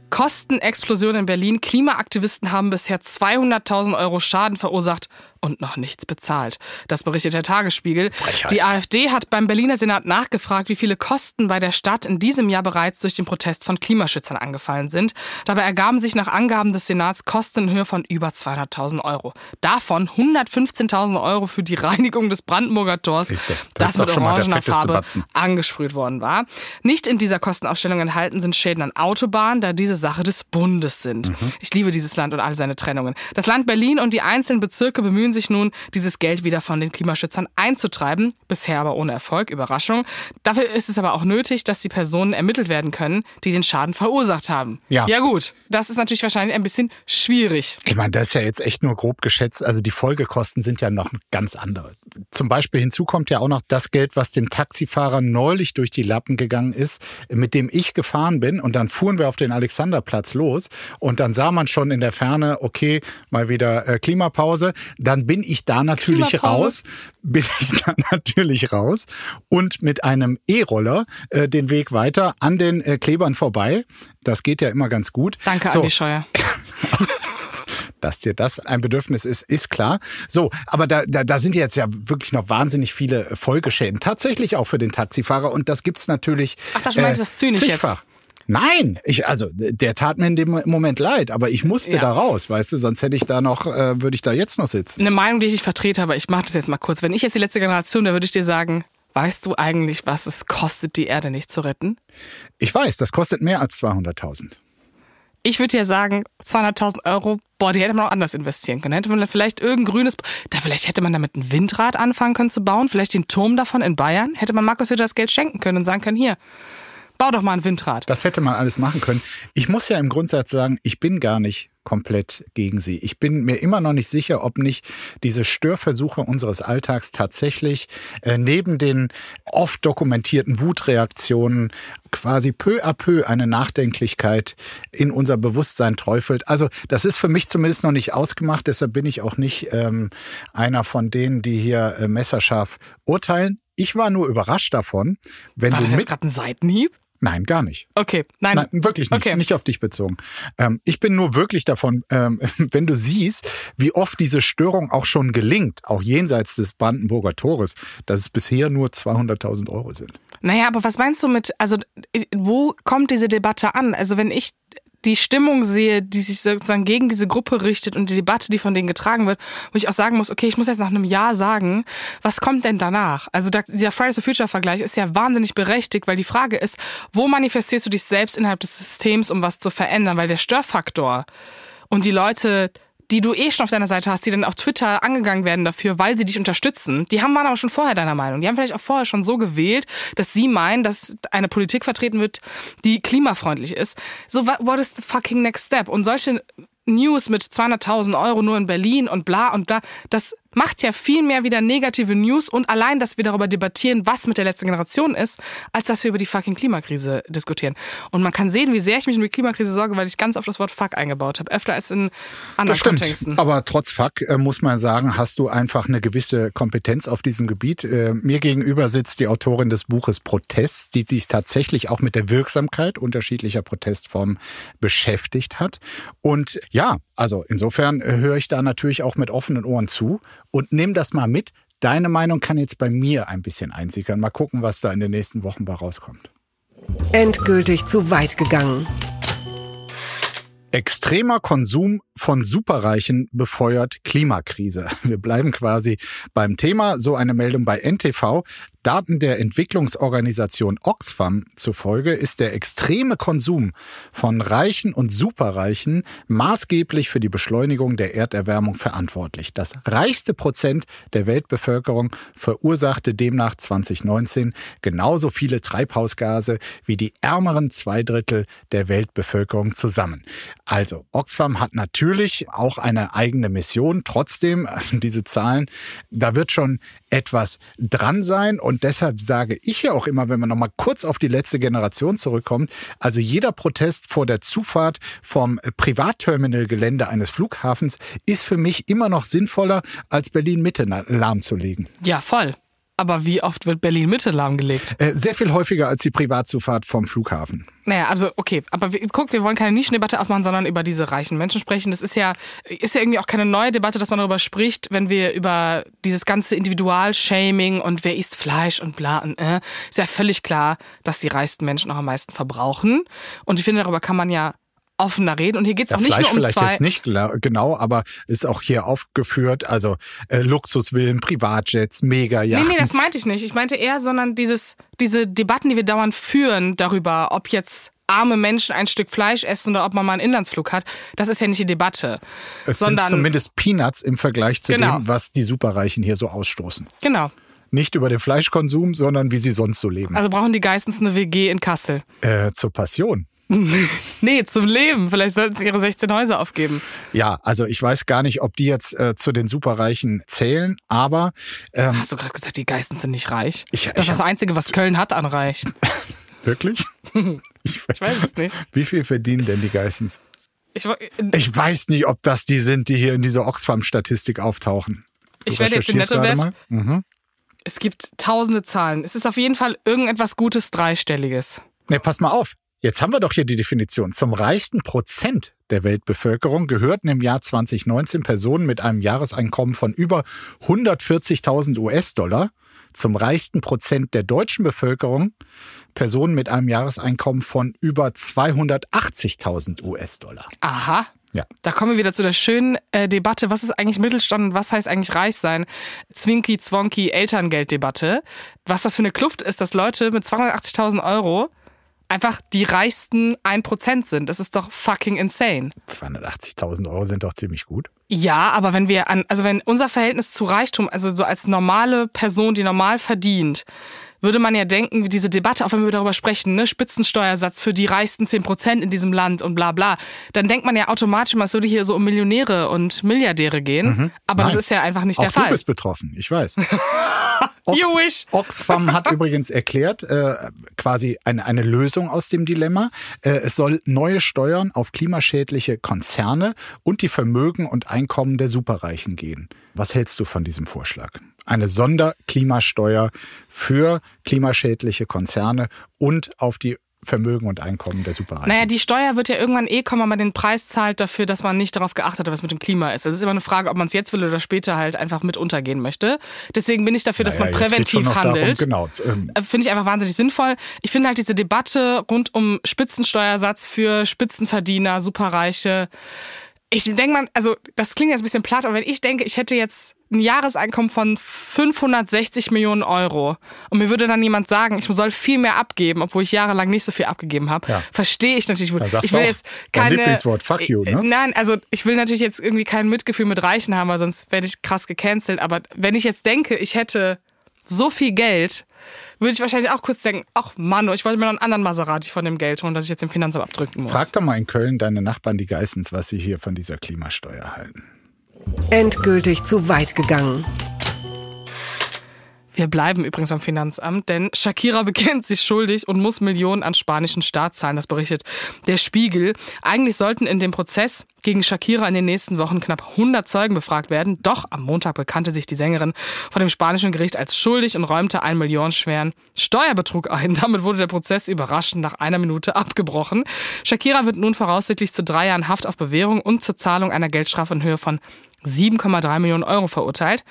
Kostenexplosion in Berlin. Klimaaktivisten haben bisher 200.000 Euro Schaden verursacht und noch nichts bezahlt. Das berichtet der Tagesspiegel. Frechheit. Die AfD hat beim Berliner Senat nachgefragt, wie viele Kosten bei der Stadt in diesem Jahr bereits durch den Protest von Klimaschützern angefallen sind. Dabei ergaben sich nach Angaben des Senats Kosten in Höhe von über 200.000 Euro. Davon 115.000 Euro für die Reinigung des Brandenburger Tors, Siehste, das, das mit orangener Farbe Batzen. angesprüht worden war. Nicht in dieser Kostenaufstellung enthalten sind Schäden an Autobahnen, da diese Sache des Bundes sind. Mhm. Ich liebe dieses Land und all seine Trennungen. Das Land Berlin und die einzelnen Bezirke bemühen sich nun, dieses Geld wieder von den Klimaschützern einzutreiben. Bisher aber ohne Erfolg, Überraschung. Dafür ist es aber auch nötig, dass die Personen ermittelt werden können, die den Schaden verursacht haben. Ja. Ja gut, das ist natürlich wahrscheinlich ein bisschen schwierig. Ich meine, das ist ja jetzt echt nur grob geschätzt. Also die Folgekosten sind ja noch ganz andere. Zum Beispiel hinzu kommt ja auch noch das Geld, was dem Taxifahrer neulich durch die Lappen gegangen ist, mit dem ich gefahren bin. Und dann fuhren wir auf den Alexanderplatz los. Und dann sah man schon in der Ferne, okay, mal wieder äh, Klimapause. Dann bin ich da natürlich raus, (laughs) bin ich da natürlich raus und mit einem E-Roller äh, den Weg weiter an den äh, Klebern vorbei. Das geht ja immer ganz gut. Danke, so. Andi Scheuer. (laughs) dass dir das ein Bedürfnis ist, ist klar. So, aber da, da, da sind jetzt ja wirklich noch wahnsinnig viele Folgeschäden. Tatsächlich auch für den Taxifahrer. Und das gibt's natürlich. Ach, das meinst äh, das zynisch zigfach. jetzt. Nein, ich also der tat mir in dem Moment leid, aber ich musste ja. da raus, weißt du, sonst hätte ich da noch, äh, würde ich da jetzt noch sitzen. Eine Meinung, die ich nicht vertrete, aber ich mache das jetzt mal kurz. Wenn ich jetzt die letzte Generation, da würde ich dir sagen, weißt du eigentlich, was es kostet, die Erde nicht zu retten? Ich weiß, das kostet mehr als 200.000. Ich würde dir sagen, 200.000 Euro, boah, die hätte man auch anders investieren können. Hätte man da vielleicht irgendein grünes, da vielleicht hätte man damit ein Windrad anfangen können zu bauen, vielleicht den Turm davon in Bayern, hätte man Markus Hütter das Geld schenken können und sagen können, hier, Bau doch mal ein Windrad. Das hätte man alles machen können. Ich muss ja im Grundsatz sagen, ich bin gar nicht komplett gegen sie. Ich bin mir immer noch nicht sicher, ob nicht diese Störversuche unseres Alltags tatsächlich äh, neben den oft dokumentierten Wutreaktionen quasi peu à peu eine Nachdenklichkeit in unser Bewusstsein träufelt. Also das ist für mich zumindest noch nicht ausgemacht, deshalb bin ich auch nicht ähm, einer von denen, die hier äh, messerscharf urteilen. Ich war nur überrascht davon, wenn War du das jetzt mit. gerade ein Seitenhieb? Nein, gar nicht. Okay, nein. Nein, wirklich nicht. Okay. Nicht auf dich bezogen. Ähm, ich bin nur wirklich davon, ähm, (laughs) wenn du siehst, wie oft diese Störung auch schon gelingt, auch jenseits des Brandenburger Tores, dass es bisher nur 200.000 Euro sind. Naja, aber was meinst du mit, also wo kommt diese Debatte an? Also wenn ich die Stimmung sehe, die sich sozusagen gegen diese Gruppe richtet und die Debatte, die von denen getragen wird, wo ich auch sagen muss, okay, ich muss jetzt nach einem Jahr sagen, was kommt denn danach? Also dieser Fridays for Future Vergleich ist ja wahnsinnig berechtigt, weil die Frage ist, wo manifestierst du dich selbst innerhalb des Systems, um was zu verändern? Weil der Störfaktor und die Leute, die du eh schon auf deiner Seite hast, die dann auf Twitter angegangen werden dafür, weil sie dich unterstützen, die haben waren aber schon vorher deiner Meinung. Die haben vielleicht auch vorher schon so gewählt, dass sie meinen, dass eine Politik vertreten wird, die klimafreundlich ist. So, what is the fucking next step? Und solche News mit 200.000 Euro nur in Berlin und bla und bla, das macht ja viel mehr wieder negative News und allein, dass wir darüber debattieren, was mit der letzten Generation ist, als dass wir über die fucking Klimakrise diskutieren. Und man kann sehen, wie sehr ich mich um die Klimakrise sorge, weil ich ganz oft das Wort Fuck eingebaut habe, öfter als in anderen Das stimmt. Kontexten. Aber trotz Fuck äh, muss man sagen, hast du einfach eine gewisse Kompetenz auf diesem Gebiet. Äh, mir gegenüber sitzt die Autorin des Buches Protest, die sich tatsächlich auch mit der Wirksamkeit unterschiedlicher Protestformen beschäftigt hat. Und ja, also insofern äh, höre ich da natürlich auch mit offenen Ohren zu und nimm das mal mit. Deine Meinung kann jetzt bei mir ein bisschen einsickern. Mal gucken, was da in den nächsten Wochen bei rauskommt. Endgültig zu weit gegangen. Extremer Konsum von Superreichen befeuert Klimakrise. Wir bleiben quasi beim Thema. So eine Meldung bei NTV. Daten der Entwicklungsorganisation Oxfam zufolge ist der extreme Konsum von Reichen und Superreichen maßgeblich für die Beschleunigung der Erderwärmung verantwortlich. Das reichste Prozent der Weltbevölkerung verursachte demnach 2019 genauso viele Treibhausgase wie die ärmeren zwei Drittel der Weltbevölkerung zusammen. Also Oxfam hat natürlich auch eine eigene Mission. Trotzdem, also (laughs) diese Zahlen, da wird schon etwas dran sein. Und deshalb sage ich ja auch immer, wenn man noch mal kurz auf die letzte Generation zurückkommt, also jeder Protest vor der Zufahrt vom Privatterminalgelände eines Flughafens ist für mich immer noch sinnvoller, als Berlin-Mitte lahmzulegen. Ja, voll. Aber wie oft wird Berlin Mitte lahmgelegt? Äh, sehr viel häufiger als die Privatzufahrt vom Flughafen. Naja, also okay, aber wir, guck, wir wollen keine Nischendebatte aufmachen, sondern über diese reichen Menschen sprechen. Das ist ja, ist ja irgendwie auch keine neue Debatte, dass man darüber spricht, wenn wir über dieses ganze Individualshaming und wer isst Fleisch und bla und äh, ist ja völlig klar, dass die reichsten Menschen auch am meisten verbrauchen. Und ich finde, darüber kann man ja offener reden. Und hier geht's Ja, auch nicht Fleisch nur um vielleicht zwei. jetzt nicht genau, aber ist auch hier aufgeführt. Also äh, Luxusvillen, Privatjets, Nee, Mega-Yachten. nee, das meinte ich nicht. Ich meinte eher, sondern dieses, diese Debatten, die wir dauernd führen darüber, ob jetzt arme Menschen ein Stück Fleisch essen oder ob man mal einen Inlandsflug hat, das ist ja nicht die Debatte. es sondern, sind zumindest Peanuts im Vergleich zu Genau. dem, was die Superreichen hier so ausstoßen. Genau. Nicht über den Fleischkonsum, sondern wie sie sonst so leben. Also brauchen die Geistens eine WG in Kassel. äh, zur Passion. (laughs) Nee, zum Leben. Vielleicht sollten sie ihre 16 Häuser aufgeben. Ja, also ich weiß gar nicht, ob die jetzt äh, zu den Superreichen zählen, aber ähm, Hast du gerade gesagt, die Geistens sind nicht reich? Ich- das ich ist das Einzige, was Köln hat an reich. (laughs) wirklich? (laughs) Ich weiß es nicht. Wie viel verdienen denn die Geissens? Ich, Ich weiß nicht, ob das die sind, die hier in dieser Oxfam-Statistik auftauchen. Du Ich werde jetzt den Nettowert. Mhm. es gibt tausende Zahlen. Es ist auf jeden Fall irgendetwas Gutes, Dreistelliges. Ne, pass mal auf. Jetzt haben wir doch hier die Definition. Zum reichsten Prozent der Weltbevölkerung gehörten im Jahr 2019 Personen mit einem Jahreseinkommen von über 140.000 US-Dollar. Zum reichsten Prozent der deutschen Bevölkerung Personen mit einem Jahreseinkommen von über 280.000 US-Dollar. Aha. Ja. Da kommen wir wieder zu der schönen äh, Debatte, was ist eigentlich Mittelstand und was heißt eigentlich reich sein? Zwinky, Zwonky, Elterngelddebatte. Was das für eine Kluft ist, dass Leute mit 280.000 Euro einfach die reichsten 1% sind. Das ist doch fucking insane. 280.000 Euro sind doch ziemlich gut. Ja, aber wenn wir an, also wenn unser Verhältnis zu Reichtum, also so als normale Person, die normal verdient, würde man ja denken, wie diese Debatte, auch wenn wir darüber sprechen, ne, Spitzensteuersatz für die reichsten 10% in diesem Land und bla bla, dann denkt man ja automatisch, es würde hier so um Millionäre und Milliardäre gehen. Aber Nein. das ist ja einfach nicht Auch der du Fall. bist betroffen, ich weiß. (laughs) Ox. Oxfam hat (laughs) übrigens erklärt, äh, quasi eine, eine Lösung aus dem Dilemma. Äh, es soll neue Steuern auf klimaschädliche Konzerne und die Vermögen und Einkommen der Superreichen gehen. Was hältst du von diesem Vorschlag? Eine Sonderklimasteuer für klimaschädliche Konzerne und auf die Vermögen und Einkommen der Superreichen. Naja, die Steuer wird ja irgendwann eh kommen, wenn man den Preis zahlt dafür, dass man nicht darauf geachtet hat, was mit dem Klima ist. Das ist immer eine Frage, ob man es jetzt will oder später halt einfach mit untergehen möchte. Deswegen bin ich dafür, dass Naja, man geht's schon präventiv darum, handelt. genau, Äh, Finde ich einfach wahnsinnig sinnvoll. Ich finde halt diese Debatte rund um Spitzensteuersatz für Spitzenverdiener, Superreiche. Ich denke mal, also das klingt jetzt ein bisschen platt, aber wenn ich denke, ich hätte jetzt ein Jahreseinkommen von 560 Millionen Euro und mir würde dann jemand sagen, ich soll viel mehr abgeben, obwohl ich jahrelang nicht so viel abgegeben habe, Ja. verstehe ich natürlich gut. Da sagst Ich will auch jetzt keine Lieblingswort, fuck you, ne? Äh, Nein, also ich will natürlich jetzt irgendwie kein Mitgefühl mit Reichen haben, weil sonst werde ich krass gecancelt. Aber wenn ich jetzt denke, ich hätte so viel Geld, würde ich wahrscheinlich auch kurz denken, ach Mann, ich wollte mir noch einen anderen Maserati von dem Geld holen, dass ich jetzt im Finanzamt abdrücken muss. Frag doch mal in Köln deine Nachbarn, die Geissens, was sie hier von dieser Klimasteuer halten. Endgültig zu weit gegangen. Wir bleiben übrigens am Finanzamt, denn Shakira bekennt sich schuldig und muss Millionen an spanischen Staat zahlen. Das berichtet der Spiegel. Eigentlich sollten in dem Prozess gegen Shakira in den nächsten Wochen knapp 100 Zeugen befragt werden. Doch am Montag bekannte sich die Sängerin vor dem spanischen Gericht als schuldig und räumte einen millionenschweren Steuerbetrug ein. (laughs) Damit wurde der Prozess überraschend nach einer Minute abgebrochen. Shakira wird nun voraussichtlich zu drei Jahren Haft auf Bewährung und zur Zahlung einer Geldstrafe in Höhe von 7,3 Millionen Euro verurteilt.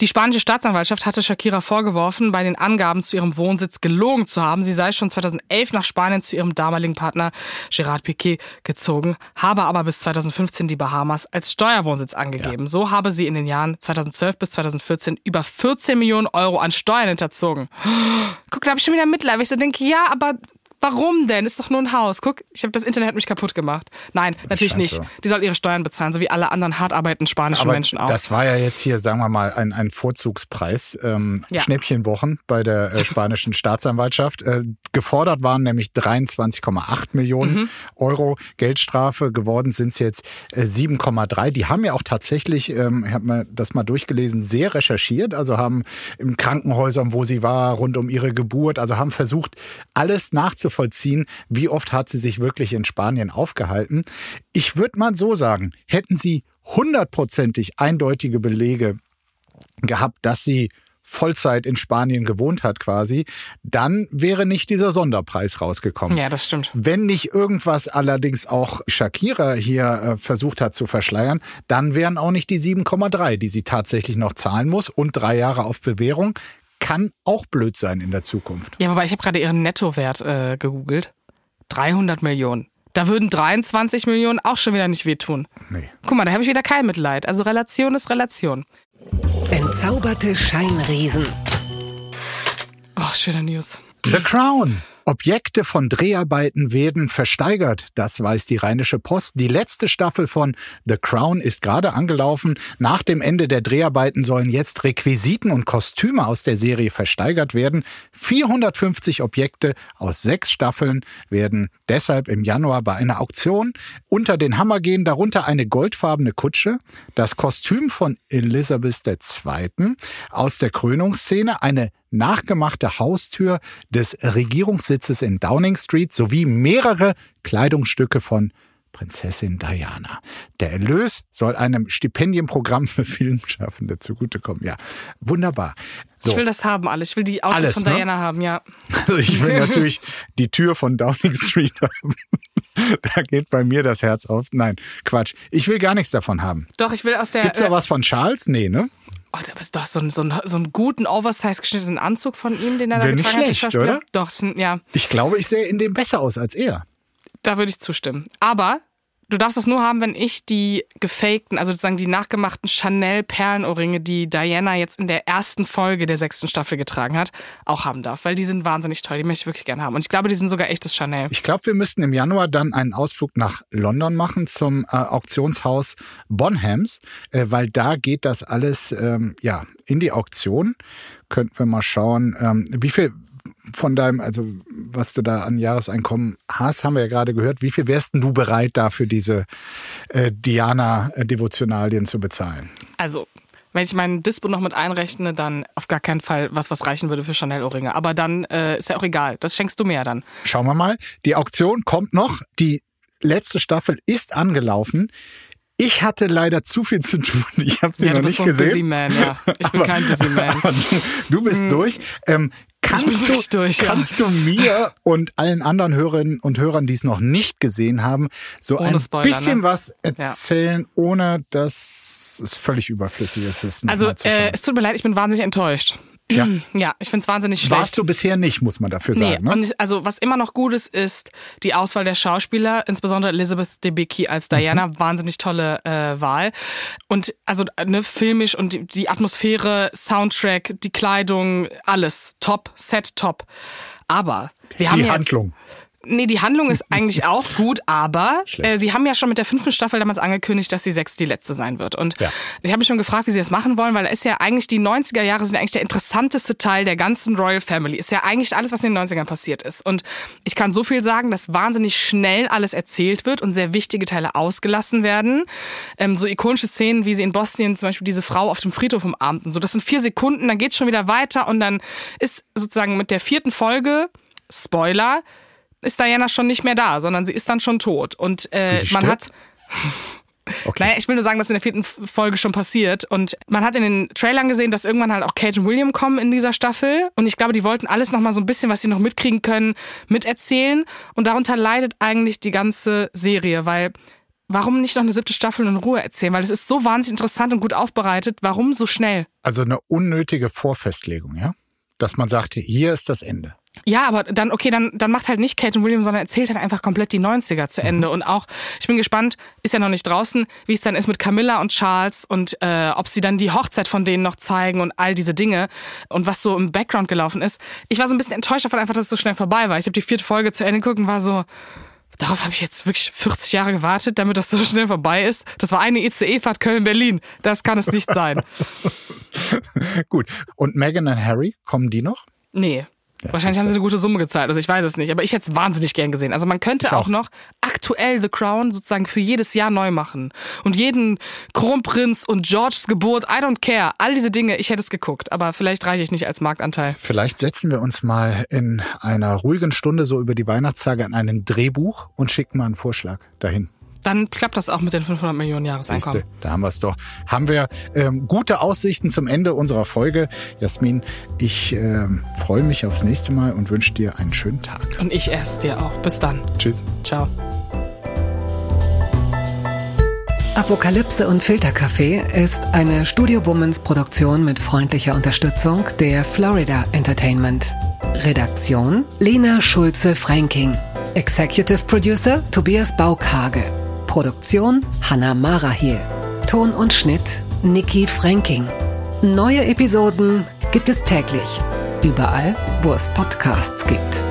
Die spanische Staatsanwaltschaft hatte Shakira vorgeworfen, bei den Angaben zu ihrem Wohnsitz gelogen zu haben. Sie sei schon 2011 nach Spanien zu ihrem damaligen Partner Gerard Piquet gezogen, habe aber bis 2015 die Bahamas als Steuerwohnsitz angegeben. So habe sie in den Jahren 2012 bis 2014 über 14 Millionen Euro an Steuern hinterzogen. Guck, da habe ich schon wieder Mitleid, weil ich so denke, ja, aber warum denn? Ist doch nur ein Haus. Guck, ich habe das Internet hat mich kaputt gemacht. Nein, natürlich scheint nicht. so. Die soll ihre Steuern bezahlen, so wie alle anderen hart arbeitenden spanischen Aber Menschen auch. das war ja jetzt hier, sagen wir mal, ein, ein Vorzugspreis. Ähm, Ja. Schnäppchenwochen bei der äh, (laughs) spanischen Staatsanwaltschaft. Äh, gefordert waren nämlich 23,8 Millionen Mhm. Euro Geldstrafe. Geworden sind es jetzt äh, 7,3. Die haben ja auch tatsächlich, ähm, ich habe mir das mal durchgelesen, sehr recherchiert. Also haben in Krankenhäusern, wo sie war, rund um ihre Geburt, also haben versucht, alles nachzuvollziehen. Wie oft hat sie sich wirklich in Spanien aufgehalten? Ich würde mal so sagen, hätten sie hundertprozentig eindeutige Belege gehabt, dass sie Vollzeit in Spanien gewohnt hat quasi, dann wäre nicht dieser Sonderpreis rausgekommen. ja, das stimmt. Wenn nicht irgendwas allerdings auch Shakira hier äh, versucht hat zu verschleiern, dann wären auch nicht die 7,3, die sie tatsächlich noch zahlen muss und drei Jahre auf Bewährung. Kann auch blöd sein in der Zukunft. Ja, wobei ich habe gerade ihren Nettowert äh, gegoogelt. 300 Millionen. Da würden 23 Millionen auch schon wieder nicht wehtun. Nee. Guck mal, da habe ich wieder kein Mitleid. Also Relation ist Relation. Entzauberte Scheinriesen. Oh, schöner News. The Crown. Objekte von Dreharbeiten werden versteigert, das weiß die Rheinische Post. Die letzte Staffel von The Crown ist gerade angelaufen. Nach dem Ende der Dreharbeiten sollen jetzt Requisiten und Kostüme aus der Serie versteigert werden. 450 Objekte aus sechs Staffeln werden deshalb im Januar bei einer Auktion unter den Hammer gehen, darunter eine goldfarbene Kutsche, das Kostüm von Elizabeth II. aus der Krönungsszene, eine nachgemachte Haustür des Regierungssitzes in Downing Street sowie mehrere Kleidungsstücke von Prinzessin Diana. Der Erlös soll einem Stipendienprogramm für Filmschaffende zugutekommen. Ja, wunderbar. So, Ich will das haben alles. Ich will die Autos Alles, von ne? Diana haben, ja. also ich will (laughs) natürlich die Tür von Downing Street haben. (laughs) Da geht bei mir das Herz auf. Nein, Quatsch. Ich will gar nichts davon haben. Doch, ich will aus der. Gibt's da äh, was von Charles? Nee, ne? Oh, da ist doch so, ein, so, ein, so einen guten, oversized geschnittenen Anzug von ihm, den er da nicht getragen hat. der schlecht, Schauspieler. oder? Doch, ja, Ich glaube, ich sehe in dem besser aus als er. da würde ich zustimmen. Aber du darfst das nur haben, wenn ich die gefakten, also sozusagen die nachgemachten Chanel-Perlenohrringe, die Diana jetzt in der ersten Folge der sechsten Staffel getragen hat, auch haben darf. Weil die sind wahnsinnig toll. Die möchte ich wirklich gerne haben. Und ich glaube, die sind sogar echtes Chanel. Ich glaube, wir müssten im Januar dann einen Ausflug nach London machen zum äh, Auktionshaus Bonhams, äh, weil da geht das alles ähm, ja in die Auktion. Könnten wir mal schauen, ähm, wie viel von deinem, also was du da an Jahreseinkommen hast, haben wir ja gerade gehört. Wie viel wärst denn du bereit, da für diese äh, Diana-Devotionalien zu bezahlen? Also Wenn ich meinen Dispo noch mit einrechne, dann auf gar keinen Fall was, was reichen würde für Chanel-Ohrringe. Aber dann äh, ist ja auch egal. Das schenkst du mir ja dann. Schauen wir mal. Die Auktion kommt noch. Die letzte Staffel ist angelaufen. Ich hatte leider zu viel zu tun. Ich habe sie ja, noch nicht so gesehen. Busy Man, ja. Ich bin Aber- kein Busy Man. (laughs) Du, du bist durch. Ähm, kannst bin du, durch, ja. kannst du mir und allen anderen Hörerinnen und Hörern, die es noch nicht gesehen haben, so Ohne ein Spoiler, bisschen ne? was erzählen, ohne dass es völlig überflüssig ist, Also, äh, es tut mir leid, ich bin wahnsinnig enttäuscht. Ja. (clears throat) Ja, ich find's wahnsinnig schlecht. Warst du bisher nicht, muss man dafür Nee, sagen. Ne? und also was immer noch gut ist, ist die Auswahl der Schauspieler, insbesondere Elizabeth Debicki als Diana, Mhm. wahnsinnig tolle äh, Wahl. Und also ne, filmisch und die, die Atmosphäre, Soundtrack, die Kleidung, alles top, Set top. Aber wir haben Die jetzt, Handlung. Nee, die Handlung ist (laughs) eigentlich auch gut, aber äh, sie haben ja schon mit der fünften Staffel damals angekündigt, dass die sechs die letzte sein wird. Und Ja. ich habe mich schon gefragt, wie sie das machen wollen, weil da ist ja eigentlich die 90er Jahre sind eigentlich der interessanteste Teil der ganzen Royal Family. Ist ja eigentlich alles, was in den 90ern passiert ist. Und ich kann so viel sagen, dass wahnsinnig schnell alles erzählt wird und sehr wichtige Teile ausgelassen werden. Ähm, so ikonische Szenen, wie sie in Bosnien zum Beispiel diese Frau auf dem Friedhof umarmt und so. Das sind vier Sekunden, dann geht's schon wieder weiter und dann ist sozusagen mit der vierten Folge, Spoiler, ist Diana schon nicht mehr da, sondern sie ist dann schon tot. Und äh, man hat. Okay. Naja, ich will nur sagen, dass in der vierten Folge schon passiert. Und man hat in den Trailern gesehen, dass irgendwann halt auch Kate und William kommen in dieser Staffel. Und ich glaube, die wollten alles nochmal so ein bisschen, was sie noch mitkriegen können, miterzählen. Und darunter leidet eigentlich die ganze Serie, weil warum nicht noch eine siebte Staffel in Ruhe erzählen? Weil es ist so wahnsinnig interessant und gut aufbereitet. Warum so schnell? Also eine unnötige Vorfestlegung, ja? Dass man sagt, hier ist das Ende. Ja, aber dann, okay, dann, dann macht halt nicht Kate und William, sondern erzählt halt einfach komplett die 90er zu Ende. Und auch, ich bin gespannt, ist ja noch nicht draußen, wie es dann ist mit Camilla und Charles und äh, ob sie dann die Hochzeit von denen noch zeigen und all diese Dinge und was so im Background gelaufen ist. Ich war so ein bisschen enttäuscht davon einfach, dass es so schnell vorbei war. Ich habe die vierte Folge zu Ende geguckt und war so, darauf habe ich jetzt wirklich 40 Jahre gewartet, damit das so schnell vorbei ist. Das war eine ICE-Fahrt Köln-Berlin. Das kann es nicht sein. (laughs) Gut. Und Meghan und Harry, kommen die noch? Nee. Wahrscheinlich haben sie eine gute Summe gezahlt, also ich weiß es nicht. Aber ich hätte es wahnsinnig gern gesehen. Also man könnte auch auch. noch aktuell The Crown sozusagen für jedes Jahr neu machen. Und jeden Kronprinz und Georges Geburt, I don't care. All diese Dinge, ich hätte es geguckt. Aber vielleicht reiche ich nicht als Marktanteil. Vielleicht setzen wir uns mal in einer ruhigen Stunde so über die Weihnachtstage an einem Drehbuch und schicken mal einen Vorschlag dahin. Dann klappt das auch mit den 500 Millionen Jahreseinkommen. Siehste, da haben wir es doch. Haben wir ähm, gute Aussichten zum Ende unserer Folge. Jasmin, ich ähm, freue mich aufs nächste Mal und wünsche dir einen schönen Tag. Und ich esse dir auch. Bis dann. Tschüss. Ciao. Apokalypse und Filterkaffee ist eine Studio Womans Produktion mit freundlicher Unterstützung der Florida Entertainment. Redaktion Lena Schulze-Fränking. Executive Producer Tobias Baukhage. Produktion Hanna Marahiel. Ton und Schnitt Niki Fränking. Neue Episoden gibt es täglich. Überall, wo es Podcasts gibt.